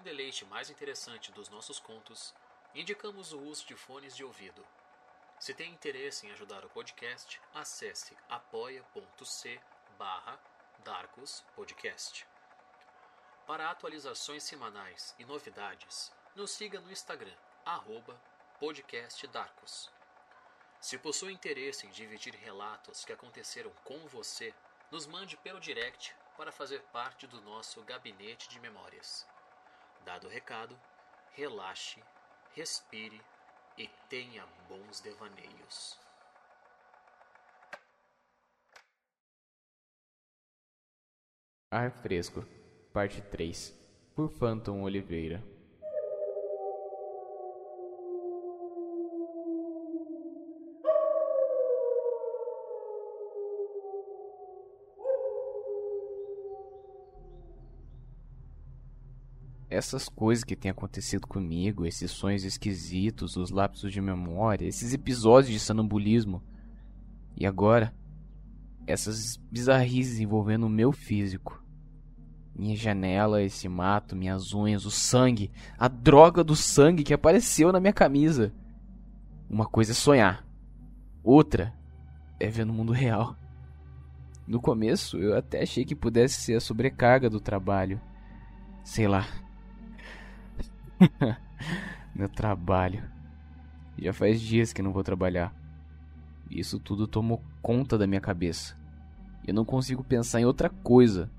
um deleite mais interessante dos nossos contos, indicamos o uso de fones de ouvido. Se tem interesse em ajudar o podcast, acesse apoia.c barra Darkus Podcast. Para atualizações semanais e novidades, nos siga no Instagram, arroba podcastdarkus. Se possui interesse em dividir relatos que aconteceram com você, nos mande pelo direct para fazer parte do nosso gabinete de memórias. Dado o recado, relaxe, respire e tenha bons devaneios. Ar Fresco, Parte 3 Por Phantom Oliveira Essas coisas que têm acontecido comigo, esses sonhos esquisitos, os lapsos de memória, esses episódios de sonambulismo. E agora, essas bizarrices envolvendo o meu físico. Minha janela, esse mato, minhas unhas, o sangue, a droga do sangue que apareceu na minha camisa. Uma coisa é sonhar, outra é ver no mundo real. No começo, eu até achei que pudesse ser a sobrecarga do trabalho. Sei lá, Meu trabalho. Já faz dias que não vou trabalhar. Isso tudo tomou conta da minha cabeça. Eu não consigo pensar em outra coisa.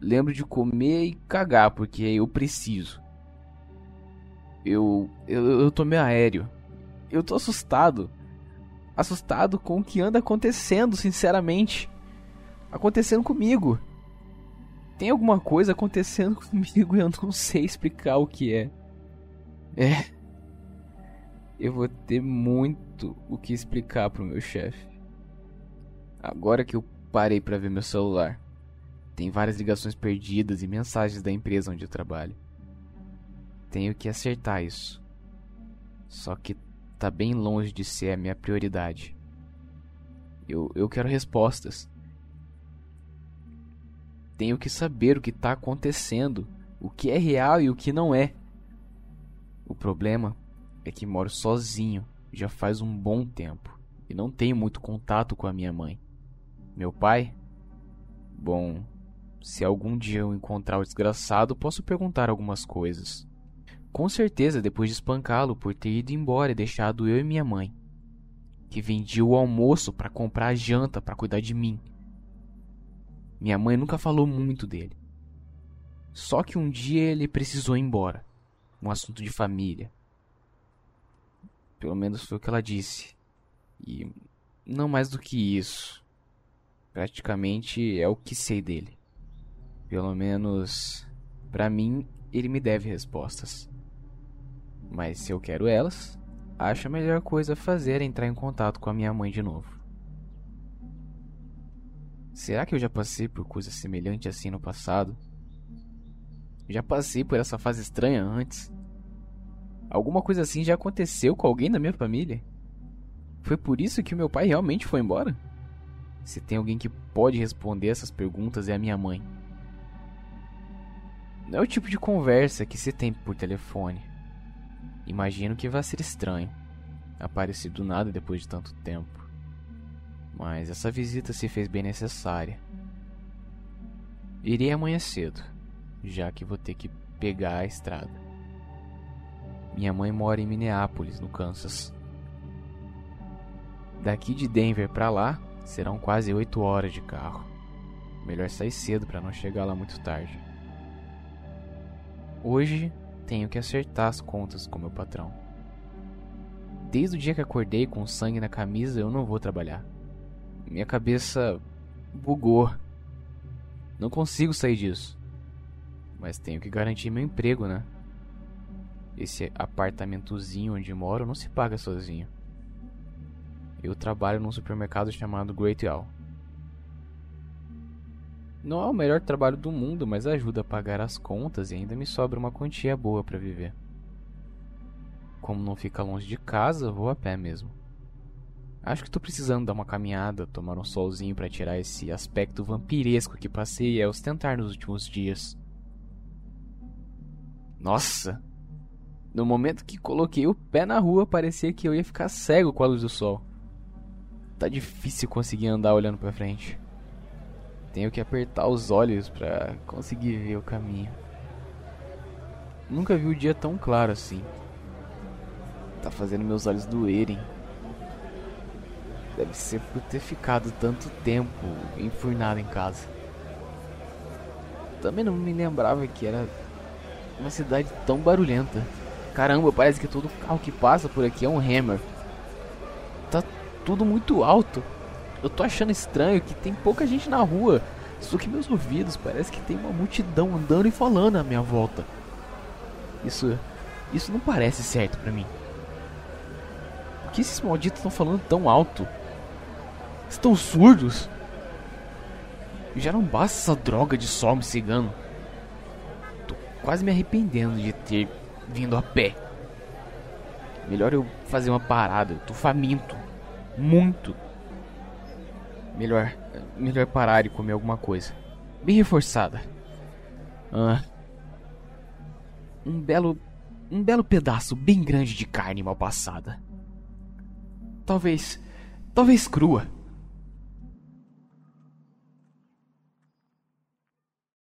Lembro de comer e cagar porque eu preciso. Eu, eu, eu tô meio aéreo. Eu tô assustado. Assustado com o que anda acontecendo, sinceramente. Acontecendo comigo. Tem alguma coisa acontecendo comigo e eu não sei explicar o que é. É. Eu vou ter muito o que explicar pro meu chefe. Agora que eu parei para ver meu celular, tem várias ligações perdidas e mensagens da empresa onde eu trabalho. Tenho que acertar isso. Só que tá bem longe de ser a minha prioridade. Eu, eu quero respostas. Tenho que saber o que está acontecendo, o que é real e o que não é. O problema é que moro sozinho já faz um bom tempo e não tenho muito contato com a minha mãe. Meu pai? Bom, se algum dia eu encontrar o desgraçado, posso perguntar algumas coisas. Com certeza, depois de espancá-lo por ter ido embora e deixado eu e minha mãe, que vendia o almoço para comprar a janta para cuidar de mim. Minha mãe nunca falou muito dele. Só que um dia ele precisou ir embora. Um assunto de família. Pelo menos foi o que ela disse. E não mais do que isso. Praticamente é o que sei dele. Pelo menos para mim ele me deve respostas. Mas se eu quero elas, acho a melhor coisa a fazer é entrar em contato com a minha mãe de novo. Será que eu já passei por coisa semelhante assim no passado? Já passei por essa fase estranha antes? Alguma coisa assim já aconteceu com alguém da minha família? Foi por isso que meu pai realmente foi embora? Se tem alguém que pode responder essas perguntas é a minha mãe. Não é o tipo de conversa que se tem por telefone. Imagino que vai ser estranho aparecer do nada depois de tanto tempo mas essa visita se fez bem necessária. Irei amanhã cedo, já que vou ter que pegar a estrada. Minha mãe mora em Minneapolis, no Kansas. Daqui de Denver para lá serão quase 8 horas de carro. Melhor sair cedo para não chegar lá muito tarde. Hoje tenho que acertar as contas com meu patrão. Desde o dia que acordei com sangue na camisa, eu não vou trabalhar. Minha cabeça bugou. Não consigo sair disso. Mas tenho que garantir meu emprego, né? Esse apartamentozinho onde moro não se paga sozinho. Eu trabalho num supermercado chamado Great All. Não é o melhor trabalho do mundo, mas ajuda a pagar as contas e ainda me sobra uma quantia boa para viver. Como não fica longe de casa, vou a pé mesmo. Acho que tô precisando dar uma caminhada, tomar um solzinho para tirar esse aspecto vampiresco que passei a ostentar nos últimos dias. Nossa! No momento que coloquei o pé na rua, parecia que eu ia ficar cego com a luz do sol. Tá difícil conseguir andar olhando para frente. Tenho que apertar os olhos para conseguir ver o caminho. Nunca vi o dia tão claro assim. Tá fazendo meus olhos doerem. Deve ser por ter ficado tanto tempo enfurnado em casa. Também não me lembrava que era uma cidade tão barulhenta. Caramba, parece que todo carro que passa por aqui é um Hammer. Tá tudo muito alto. Eu tô achando estranho que tem pouca gente na rua. Só que meus ouvidos parece que tem uma multidão andando e falando à minha volta. Isso isso não parece certo para mim. Por que esses malditos estão falando tão alto? Estão surdos? Já não basta essa droga de sol me cegando. Tô quase me arrependendo de ter vindo a pé. Melhor eu fazer uma parada, eu tô faminto. Muito. Melhor, melhor parar e comer alguma coisa. Bem reforçada. Ah, um belo, um belo pedaço bem grande de carne mal passada. Talvez, talvez crua.